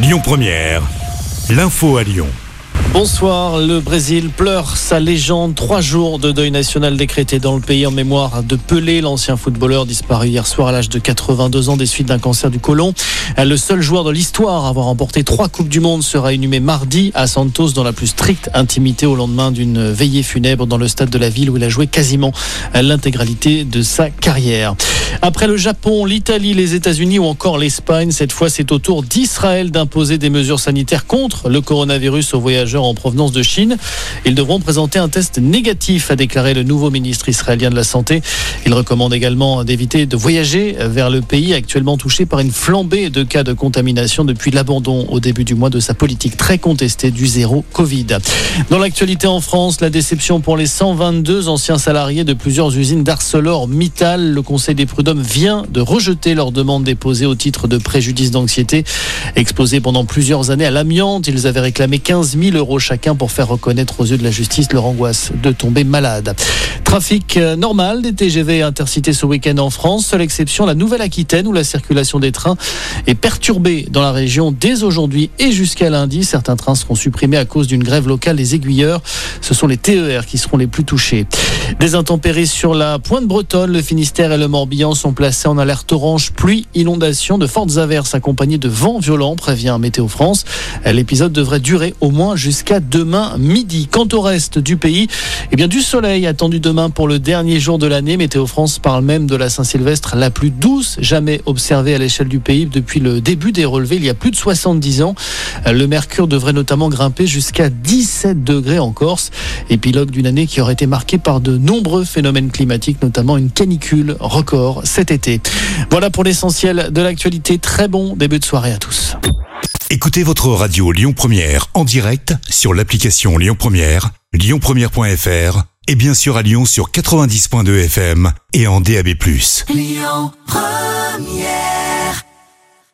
Lyon Première, l'info à Lyon. Bonsoir, le Brésil pleure sa légende. Trois jours de deuil national décrété dans le pays en mémoire de Pelé, l'ancien footballeur disparu hier soir à l'âge de 82 ans des suites d'un cancer du côlon. Le seul joueur de l'histoire à avoir remporté trois Coupes du Monde sera inhumé mardi à Santos dans la plus stricte intimité au lendemain d'une veillée funèbre dans le stade de la ville où il a joué quasiment l'intégralité de sa carrière. Après le Japon, l'Italie, les États-Unis ou encore l'Espagne, cette fois c'est au tour d'Israël d'imposer des mesures sanitaires contre le coronavirus aux voyageurs en provenance de Chine. Ils devront présenter un test négatif, a déclaré le nouveau ministre israélien de la Santé. Il recommande également d'éviter de voyager vers le pays actuellement touché par une flambée de cas de contamination depuis l'abandon au début du mois de sa politique très contestée du zéro Covid. Dans l'actualité en France, la déception pour les 122 anciens salariés de plusieurs usines d'ArcelorMittal. Le Conseil des prud'hommes vient de rejeter leur demande déposée au titre de préjudice d'anxiété. Exposés pendant plusieurs années à l'amiante, ils avaient réclamé 15 000 euros chacun pour faire reconnaître aux yeux de la justice leur angoisse de tomber malade. Trafic euh, normal des TGV intercités ce week-end en France, seule exception la Nouvelle-Aquitaine où la circulation des trains est perturbée dans la région dès aujourd'hui et jusqu'à lundi. Certains trains seront supprimés à cause d'une grève locale des aiguilleurs. Ce sont les TER qui seront les plus touchés. Des intempéries sur la pointe bretonne, le Finistère et le Morbihan sont placés en alerte orange pluie, inondation, de fortes averses accompagnées de vents violents, prévient Météo France. L'épisode devrait durer au moins jusqu'à demain midi. Quant au reste du pays, eh bien du soleil attendu demain pour le dernier jour de l'année. Météo France parle même de la Saint-Sylvestre la plus douce jamais observée à l'échelle du pays depuis le début des relevés il y a plus de 70 ans. Le mercure devrait notamment grimper jusqu'à 17 degrés en Corse, épilogue d'une année qui aurait été marquée par de nombreux phénomènes climatiques, notamment une canicule record cet été. Voilà pour l'essentiel de l'actualité. Très bon début de soirée à tous. Écoutez votre radio Lyon Première en direct sur l'application Lyon Première, lyonpremière.fr et bien sûr à Lyon sur 90.2 FM et en DAB+. Lyon Première